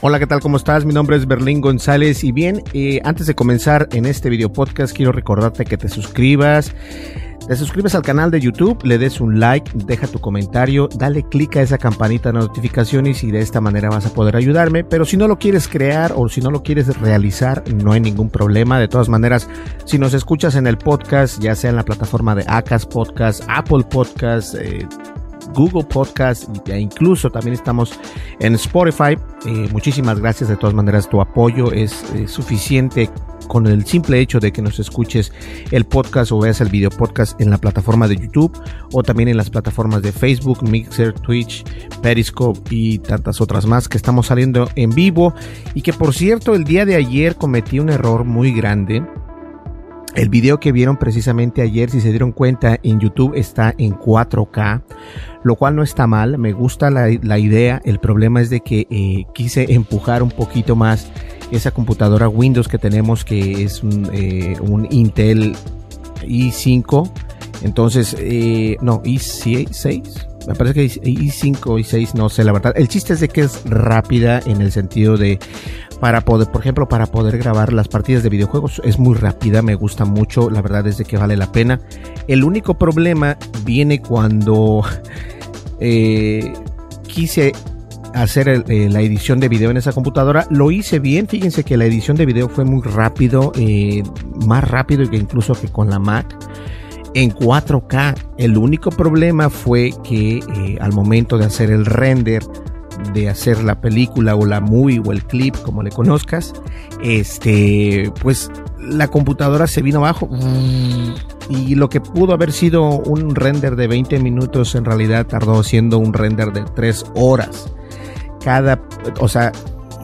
Hola, ¿qué tal? ¿Cómo estás? Mi nombre es Berlín González y bien, eh, antes de comenzar en este video podcast quiero recordarte que te suscribas, te suscribes al canal de YouTube, le des un like, deja tu comentario, dale click a esa campanita de notificaciones y de esta manera vas a poder ayudarme, pero si no lo quieres crear o si no lo quieres realizar, no hay ningún problema, de todas maneras, si nos escuchas en el podcast, ya sea en la plataforma de Acas Podcast, Apple Podcast, eh, Google Podcast e incluso también estamos en Spotify. Eh, muchísimas gracias. De todas maneras, tu apoyo es suficiente con el simple hecho de que nos escuches el podcast o veas el video podcast en la plataforma de YouTube o también en las plataformas de Facebook, Mixer, Twitch, Periscope y tantas otras más que estamos saliendo en vivo. Y que por cierto el día de ayer cometí un error muy grande el video que vieron precisamente ayer, si se dieron cuenta, en YouTube está en 4K, lo cual no está mal, me gusta la, la idea, el problema es de que eh, quise empujar un poquito más esa computadora Windows que tenemos, que es un, eh, un Intel i5, entonces, eh, no, i6, me parece que i5 y 6, no sé, la verdad. El chiste es de que es rápida en el sentido de para poder, por ejemplo, para poder grabar las partidas de videojuegos es muy rápida, me gusta mucho, la verdad es de que vale la pena. El único problema viene cuando eh, quise hacer eh, la edición de video en esa computadora. Lo hice bien, fíjense que la edición de video fue muy rápido, eh, más rápido incluso que con la Mac. En 4K, el único problema fue que al momento de hacer el render de hacer la película o la movie o el clip, como le conozcas, este, pues la computadora se vino abajo y lo que pudo haber sido un render de 20 minutos en realidad tardó siendo un render de 3 horas. Cada, o sea,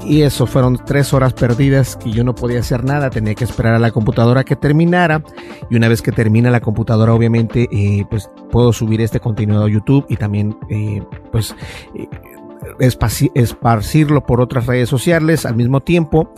y eso fueron 3 horas perdidas que yo no podía hacer nada, tenía que esperar a la computadora que terminara. Y una vez que termina la computadora obviamente eh, pues puedo subir este contenido a YouTube y también eh, pues eh, esparcirlo por otras redes sociales al mismo tiempo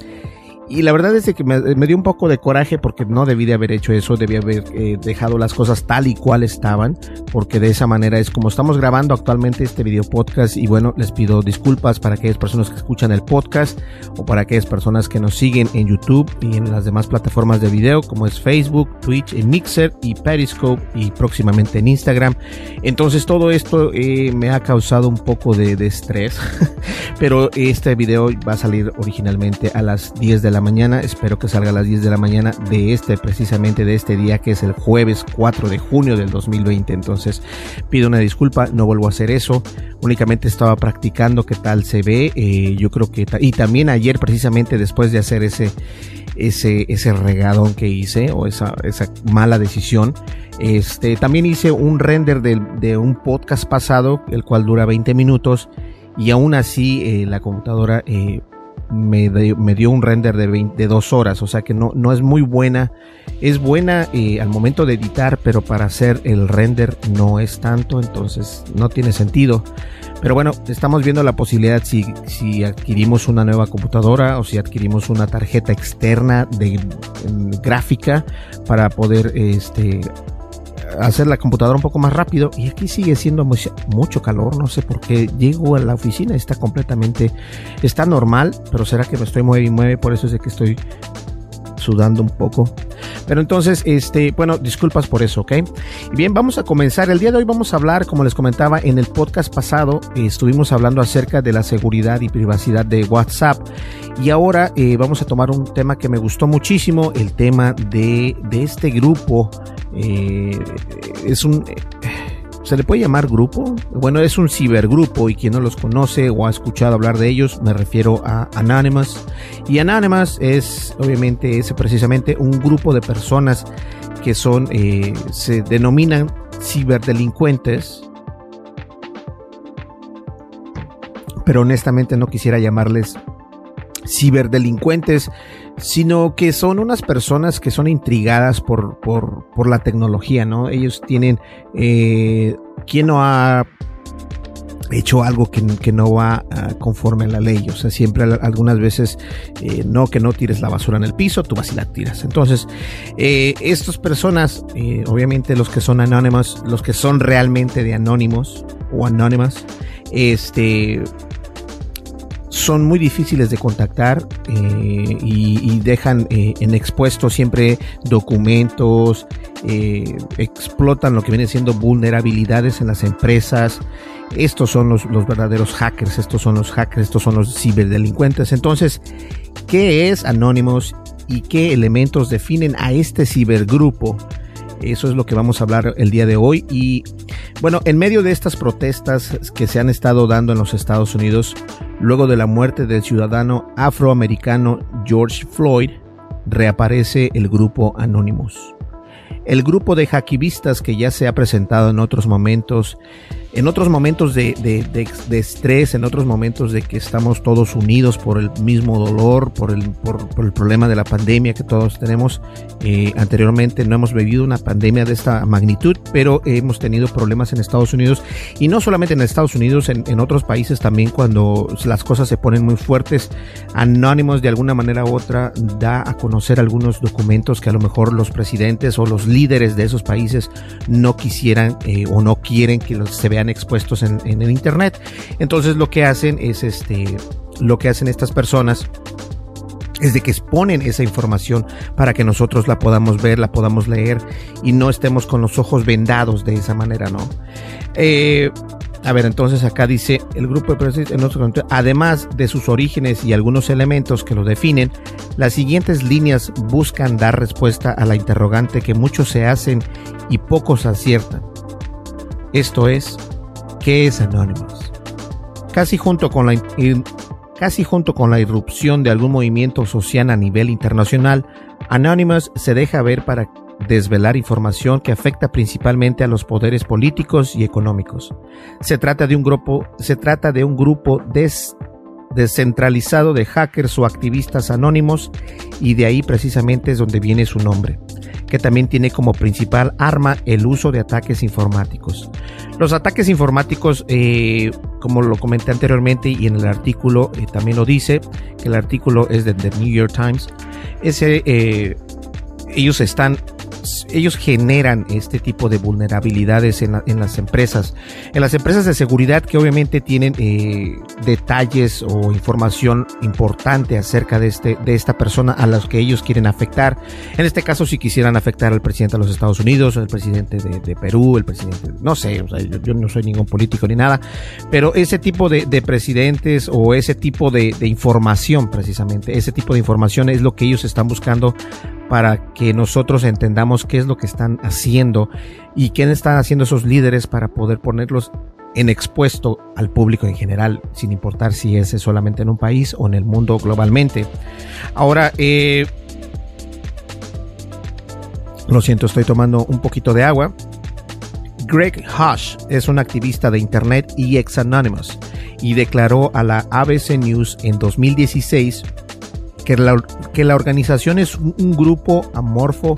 y la verdad es que me, dio un poco de coraje porque no debí de haber hecho eso, debí haber eh, dejado las cosas tal y cual estaban, porque de esa manera es como estamos grabando actualmente este video podcast y bueno, les pido disculpas para aquellas personas que escuchan el podcast o para aquellas personas que nos siguen en YouTube y en las demás plataformas de video como es Facebook, Twitch, Mixer y Periscope y próximamente en Instagram. Entonces todo esto eh, me ha causado un poco de, de estrés, pero este video va a salir originalmente a las 10 de la mañana. Espero que salga a las 10 de la mañana de este, precisamente de este día, que es el jueves 4 de junio del 2020. Entonces, pido una disculpa, no vuelvo a hacer eso. Únicamente estaba practicando qué tal se ve. Eh, yo creo que, y también ayer, precisamente después de hacer ese, ese, ese regadón que hice, o esa, esa mala decisión, este, también hice un render de, de un podcast pasado, el cual dura 20 minutos. Y aún así, eh, la computadora eh, me, dio un render de, 20, de dos horas, o sea que no, no es muy buena. Es buena eh, al momento de editar, pero para hacer el render no es tanto, entonces no tiene sentido. Pero bueno, estamos viendo la posibilidad si, si adquirimos una nueva computadora o si adquirimos una tarjeta externa de gráfica para poder este, hacer la computadora un poco más rápido y aquí sigue siendo mucho calor, no sé por qué llego a la oficina, está completamente, está normal, pero será que me estoy mueve y mueve, por eso es de que estoy sudando un poco. Pero entonces, este, bueno, disculpas por eso, ¿ok? Bien, vamos a comenzar. El día de hoy vamos a hablar, como les comentaba en el podcast pasado, eh, estuvimos hablando acerca de la seguridad y privacidad de WhatsApp. Y ahora eh, vamos a tomar un tema que me gustó muchísimo, el tema de, de este grupo. Eh, es un ¿Se le puede llamar grupo? Bueno, es un cibergrupo y quien no los conoce o ha escuchado hablar de ellos, me refiero a Anonymous. Y Anonymous es, obviamente, es precisamente un grupo de personas que son, eh, se denominan ciberdelincuentes. Pero honestamente no quisiera llamarles ciberdelincuentes, sino que son unas personas que son intrigadas por, por, la tecnología, ¿no? Ellos tienen, eh, ¿quién no ha hecho algo que, no va ah, conforme a la ley. O sea, siempre algunas veces, eh, no que no tires la basura en el piso, tú vas y la tiras. Entonces, eh, estas personas, obviamente los que son anónimos, los que son realmente de anónimos o anónimas, este, son muy difíciles de contactar eh, y, dejan eh, en expuesto siempre documentos, eh, explotan lo que viene siendo vulnerabilidades en las empresas. Estos son los, los, verdaderos hackers, estos son los hackers, estos son los ciberdelincuentes. Entonces, ¿qué es Anonymous y qué elementos definen a este cibergrupo? Eso es lo que vamos a hablar el día de hoy. Y bueno, en medio de estas protestas que se han estado dando en los Estados Unidos, luego de la muerte del ciudadano afroamericano George Floyd, reaparece el grupo Anonymous. El grupo de hackivistas que ya se ha presentado en otros momentos en otros momentos de, estrés, en otros momentos de que estamos todos unidos por el mismo dolor, por el, por, el problema de la pandemia que todos tenemos. Eh, anteriormente no hemos vivido una pandemia de esta magnitud, pero hemos tenido problemas en Estados Unidos y no solamente en Estados Unidos, en, otros países también cuando las cosas se ponen muy fuertes. Anónimos de alguna manera u otra da a conocer algunos documentos que a lo mejor los presidentes o los líderes de esos países no quisieran eh, o no quieren que se vean expuestos en, el internet. Entonces lo que hacen es este, lo que hacen estas personas es de que exponen esa información para que nosotros la podamos ver, la podamos leer y no estemos con los ojos vendados de esa manera, ¿no? Eh, a ver, entonces acá dice el grupo de además de sus orígenes y algunos elementos que lo definen, las siguientes líneas buscan dar respuesta a la interrogante que muchos se hacen y pocos aciertan. Esto es, ¿Qué es Anonymous? Casi junto con la casi junto con la irrupción de algún movimiento social a nivel internacional, Anonymous se deja ver para desvelar información que afecta principalmente a los poderes políticos y económicos. Se trata de un grupo, se trata de un grupo descentralizado de hackers o activistas anónimos y de ahí precisamente es donde viene su nombre que también tiene como principal arma el uso de ataques informáticos. Los ataques informáticos, eh, como lo comenté anteriormente y en el artículo eh, también lo dice, que el artículo es de The New York Times, eh, ellos están ellos generan este tipo de vulnerabilidades en, las empresas. En las empresas de seguridad que obviamente tienen eh, detalles o información importante acerca de, este, de esta persona a los que ellos quieren afectar. En este caso, si quisieran afectar al presidente de los Estados Unidos, el presidente de, Perú, el presidente, no sé, yo, no soy ningún político ni nada, pero ese tipo de, presidentes o ese tipo de información precisamente, ese tipo de información es lo que ellos están buscando para que nosotros entendamos qué es lo que están haciendo y quién están haciendo esos líderes para poder ponerlos en expuesto al público en general, sin importar si es solamente en un país o en el mundo globalmente. Ahora, eh, lo siento, estoy tomando un poquito de agua. Greg Hush es un activista de Internet y ex Anonymous y declaró a la ABC News en 2016 que la, que la organización es un grupo amorfo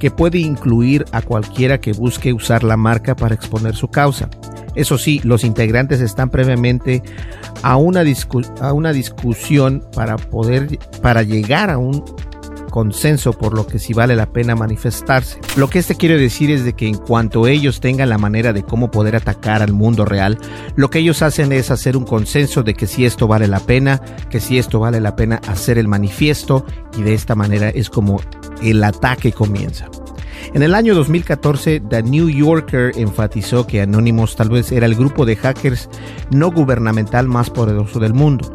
que puede incluir a cualquiera que busque usar la marca para exponer su causa. Eso sí, los integrantes están previamente a una, a una discusión para poder para llegar a un consenso por lo que sí vale la pena manifestarse. Lo que este quiere decir es de que en cuanto ellos tengan la manera de cómo poder atacar al mundo real, lo que ellos hacen es hacer un consenso de que si esto vale la pena, que si esto vale la pena hacer el manifiesto y de esta manera es como el ataque comienza. En el año 2014, The New Yorker enfatizó que Anonymous tal vez era el grupo de hackers no gubernamental más poderoso del mundo.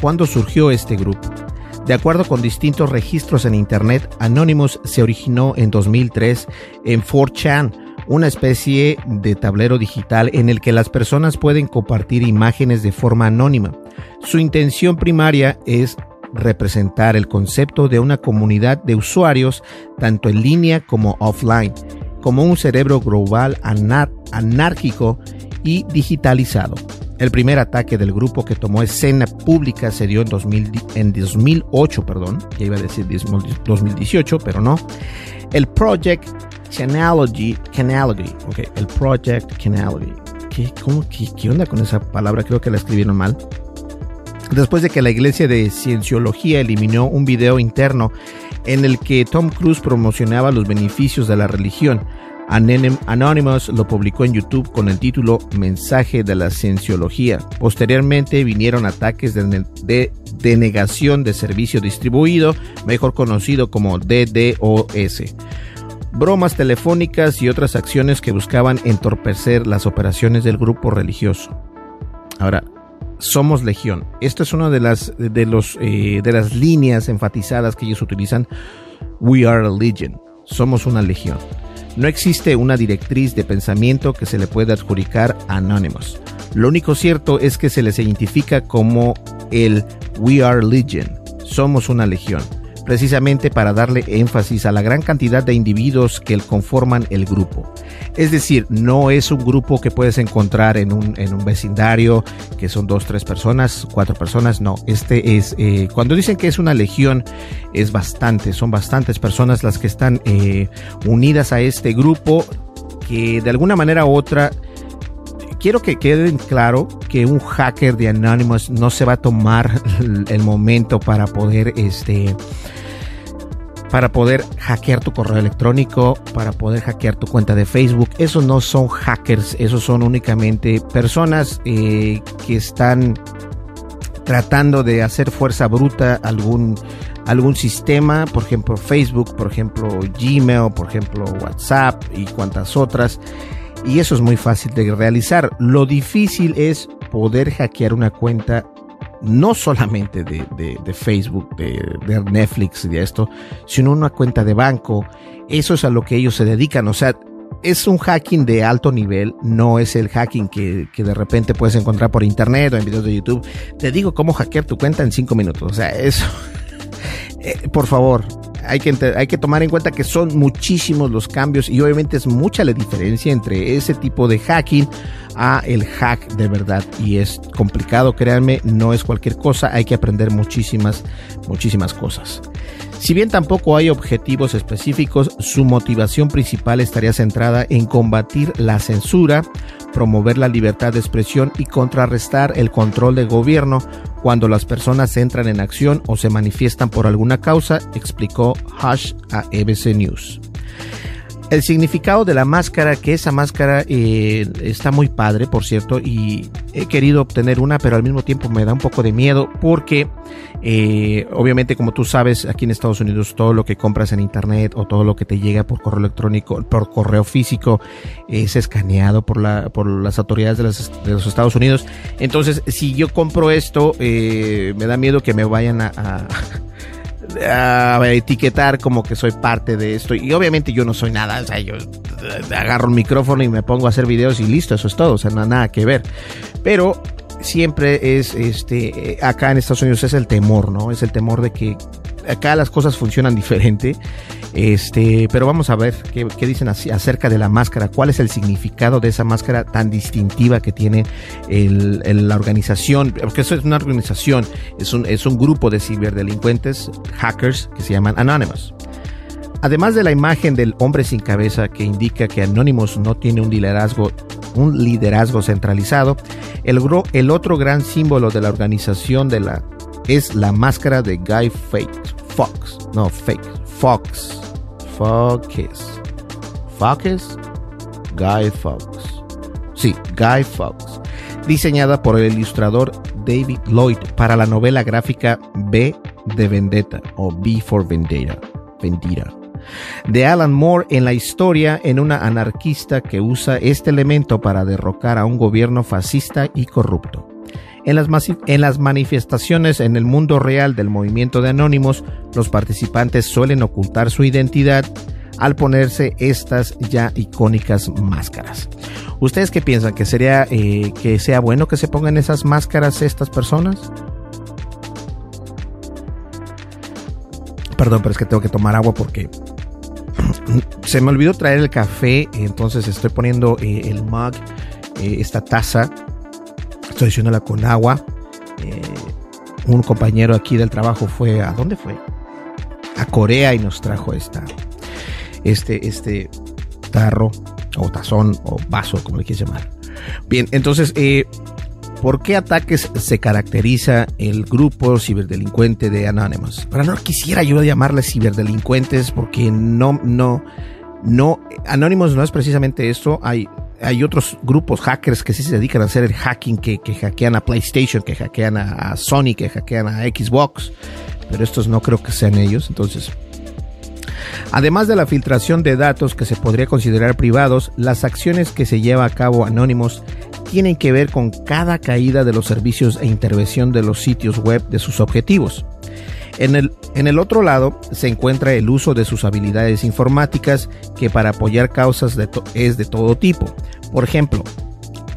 ¿Cuándo surgió este grupo? De acuerdo con distintos registros en Internet, Anonymous se originó en 2003 en 4chan, una especie de tablero digital en el que las personas pueden compartir imágenes de forma anónima. Su intención primaria es representar el concepto de una comunidad de usuarios, tanto en línea como offline, como un cerebro global anárquico y digitalizado. El primer ataque del grupo que tomó escena pública se dio en, 2000, en 2008, perdón, ya iba a decir 2018, pero no. El Project Canalogy, Canalogy, ok, el Project Canalogy. ¿Qué, cómo, qué, ¿Qué onda con esa palabra? Creo que la escribieron mal después de que la iglesia de cienciología eliminó un video interno en el que Tom Cruise promocionaba los beneficios de la religión. Anonymous lo publicó en YouTube con el título Mensaje de la Cienciología. Posteriormente vinieron ataques de, denegación de servicio distribuido, mejor conocido como DDoS bromas telefónicas y otras acciones que buscaban entorpecer las operaciones del grupo religioso. Ahora, somos legión. Esto es una de las, de, eh, de las líneas enfatizadas que ellos utilizan. We are a legion. Somos una legión. No existe una directriz de pensamiento que se le pueda adjudicar a Anonymous. Lo único cierto es que se les identifica como el We are Legion. Somos una legión precisamente para darle énfasis a la gran cantidad de individuos que conforman el grupo. Es decir, no es un grupo que puedes encontrar en un, vecindario, que son dos, tres personas, cuatro personas, no, este es, eh, cuando dicen que es una legión, es bastante, son bastantes personas las que están eh, unidas a este grupo, que de alguna manera u otra, quiero que queden claro que un hacker de Anonymous no se va a tomar el momento para poder este para poder hackear tu correo electrónico, para poder hackear tu cuenta de Facebook. Esos no son hackers, esos son únicamente personas eh, que están tratando de hacer fuerza bruta algún algún sistema, por ejemplo Facebook, por ejemplo Gmail, por ejemplo WhatsApp y cuantas otras. Y eso es muy fácil de realizar. Lo difícil es poder hackear una cuenta no solamente de, Facebook, de, de, Netflix y de esto, sino una cuenta de banco. Eso es a lo que ellos se dedican. O sea, es un hacking de alto nivel, no es el hacking que, que de repente puedes encontrar por internet o en videos de YouTube. Te digo cómo hackear tu cuenta en cinco minutos. O sea, eso, eh, por favor, hay que, tomar en cuenta que son muchísimos los cambios y obviamente es mucha la diferencia entre ese tipo de hacking a el hack de verdad y es complicado, créanme, no es cualquier cosa, hay que aprender muchísimas, muchísimas cosas. Si bien tampoco hay objetivos específicos, su motivación principal estaría centrada en combatir la censura, promover la libertad de expresión y contrarrestar el control del gobierno cuando las personas entran en acción o se manifiestan por alguna causa, explicó Hush a EBC News. El significado de la máscara, que esa máscara eh, está muy padre, por cierto, y he querido obtener una, pero al mismo tiempo me da un poco de miedo porque, eh, obviamente, como tú sabes, aquí en Estados Unidos todo lo que compras en internet o todo lo que te llega por correo electrónico, por correo físico, es escaneado por, la, por las autoridades de los, Estados Unidos. Entonces, si yo compro esto, eh, me da miedo que me vayan a a etiquetar como que soy parte de esto. Y obviamente yo no soy nada, o sea, yo agarro el micrófono y me pongo a hacer videos y listo, eso es todo, o sea, no nada que ver. Pero siempre es, este, acá en Estados Unidos es el temor, ¿no? Es el temor de que acá las cosas funcionan diferente este, pero vamos a ver qué, dicen acerca de la máscara, cuál es el significado de esa máscara tan distintiva que tiene la organización, porque eso es una organización, es un, es un grupo de ciberdelincuentes, hackers, que se llaman Anonymous. Además de la imagen del hombre sin cabeza que indica que Anonymous no tiene un liderazgo, centralizado, el, otro gran símbolo de la organización de la, es la máscara de Guy Fox, no fake, Fox, Focus, Focus, Guy Fox. Sí, Guy Fox. Diseñada por el ilustrador David Lloyd para la novela gráfica B de Vendetta o B for Vendetta. Vendetta de Alan Moore en la historia en una anarquista que usa este elemento para derrocar a un gobierno fascista y corrupto. En las, manifestaciones en el mundo real del movimiento de anónimos, los participantes suelen ocultar su identidad al ponerse estas ya icónicas máscaras. ¿Ustedes qué piensan? ¿Que sería eh, que sea bueno que se pongan esas máscaras estas personas? Perdón, pero es que tengo que tomar agua porque se me olvidó traer el café, entonces estoy poniendo eh, el mug, eh, esta taza, estoy haciéndola con agua. un compañero aquí del trabajo fue, ¿a dónde fue? A Corea y nos trajo esta, este, este tarro o tazón o vaso, como le quieras llamar. Bien, entonces, eh, ¿por qué ataques se caracteriza el grupo ciberdelincuente de Anonymous? Pero no quisiera yo llamarles ciberdelincuentes porque no, no, no, Anonymous no es precisamente esto. Hay, hay otros grupos hackers que sí se dedican a hacer el hacking, que, que hackean a PlayStation, que hackean a, a Sony, que hackean a Xbox. Pero estos no creo que sean ellos. Entonces, Además de la filtración de datos que se podría considerar privados, las acciones que se lleva a cabo Anonymous tienen que ver con cada caída de los servicios e intervención de los sitios web de sus objetivos. En el, en el otro lado se encuentra el uso de sus habilidades informáticas que para apoyar causas es de todo tipo. Por ejemplo,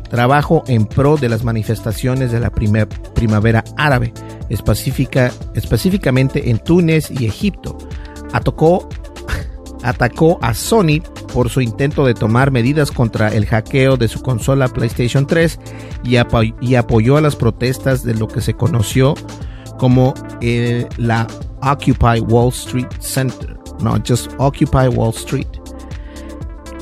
trabajo en pro de las manifestaciones de la primavera árabe, específica, específicamente en Túnez y Egipto. Atacó atacó a Sony por su intento de tomar medidas contra el hackeo de su consola PlayStation 3 y, apoyó a las protestas de lo que se conoció como eh, la Occupy Wall Street Center. No, just Occupy Wall Street.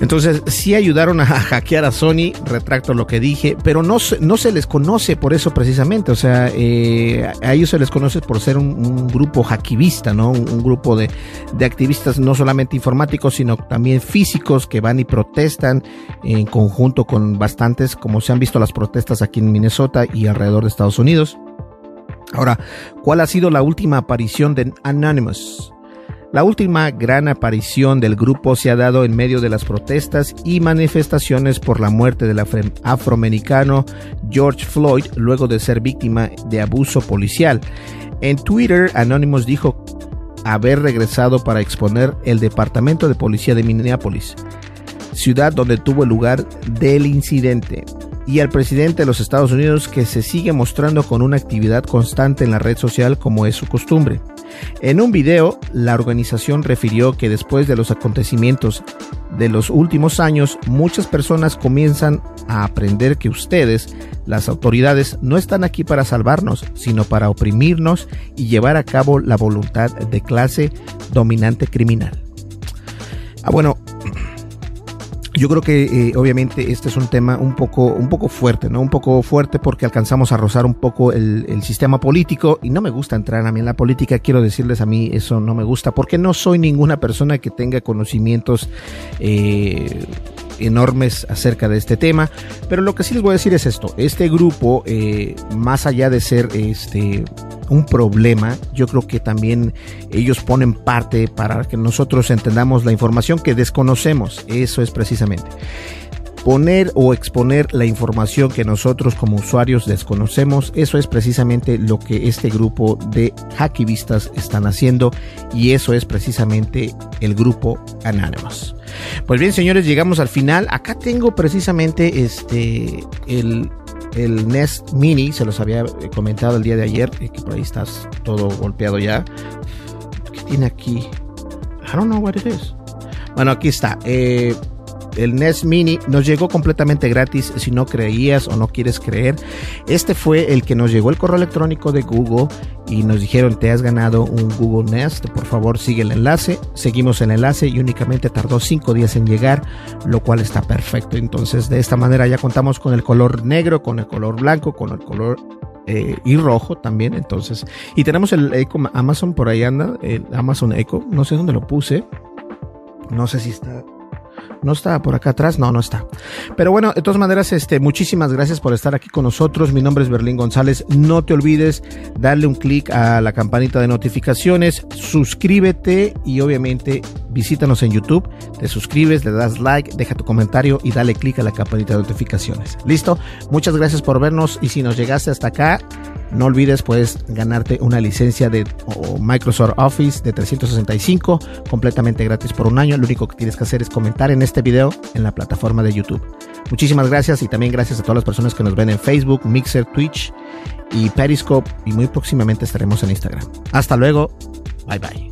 Entonces, sí ayudaron a hackear a Sony, retracto lo que dije, pero no, no se les conoce por eso precisamente. O sea, eh, a ellos se les conoce por ser un, grupo hackivista, ¿no? Un, grupo de, de, activistas no solamente informáticos, sino también físicos que van y protestan en conjunto con bastantes, como se han visto las protestas aquí en Minnesota y alrededor de Estados Unidos. Ahora, ¿cuál ha sido la última aparición de Anonymous? La última gran aparición del grupo se ha dado en medio de las protestas y manifestaciones por la muerte del afroamericano George Floyd luego de ser víctima de abuso policial. En Twitter, Anonymous dijo haber regresado para exponer el Departamento de Policía de Minneapolis, ciudad donde tuvo lugar del incidente y al presidente de los Estados Unidos que se sigue mostrando con una actividad constante en la red social como es su costumbre. En un video, la organización refirió que después de los acontecimientos de los últimos años, muchas personas comienzan a aprender que ustedes, las autoridades, no están aquí para salvarnos, sino para oprimirnos y llevar a cabo la voluntad de clase dominante criminal. Ah, bueno, yo creo que eh, obviamente este es un tema un poco, un poco fuerte, ¿no? Un poco fuerte porque alcanzamos a rozar un poco el, el, sistema político y no me gusta entrar a mí en la política, quiero decirles a mí eso no me gusta porque no soy ninguna persona que tenga conocimientos eh, enormes acerca de este tema, pero lo que sí les voy a decir es esto, este grupo, eh, más allá de ser este un problema, yo creo que también ellos ponen parte para que nosotros entendamos la información que desconocemos, eso es precisamente poner o exponer la información que nosotros como usuarios desconocemos, eso es precisamente lo que este grupo de hackivistas están haciendo y eso es precisamente el grupo Anonymous. Pues bien, señores, llegamos al final. Acá tengo precisamente este el el Nest Mini, se los había comentado el día de ayer, que por ahí estás todo golpeado ya. ¿Qué tiene aquí? I don't know what it is. Bueno, aquí está. Eh, el NES Mini nos llegó completamente gratis si no creías o no quieres creer. Este fue el que nos llegó el correo electrónico de Google y nos dijeron te has ganado un Google Nest, por favor sigue el enlace. Seguimos el enlace y únicamente tardó 5 días en llegar, lo cual está perfecto. Entonces de esta manera ya contamos con el color negro, con el color blanco, con el color eh, y rojo también. Entonces, y tenemos el Echo Amazon por ahí anda, el Amazon Echo. No sé dónde lo puse. No sé si está no está por acá atrás, no, no está. Pero bueno, de todas maneras, este, muchísimas gracias por estar aquí con nosotros. Mi nombre es Berlín González. No te olvides darle un clic a la campanita de notificaciones, suscríbete y obviamente visítanos en YouTube. Te suscribes, le das like, deja tu comentario y dale clic a la campanita de notificaciones. Listo. Muchas gracias por vernos y si nos llegaste hasta acá, no olvides, puedes ganarte una licencia de Microsoft Office de 365 completamente gratis por un año. Lo único que tienes que hacer es comentar en este video en la plataforma de YouTube. Muchísimas gracias y también gracias a todas las personas que nos ven en Facebook, Mixer, Twitch y Periscope. Y muy próximamente estaremos en Instagram. Hasta luego. Bye bye.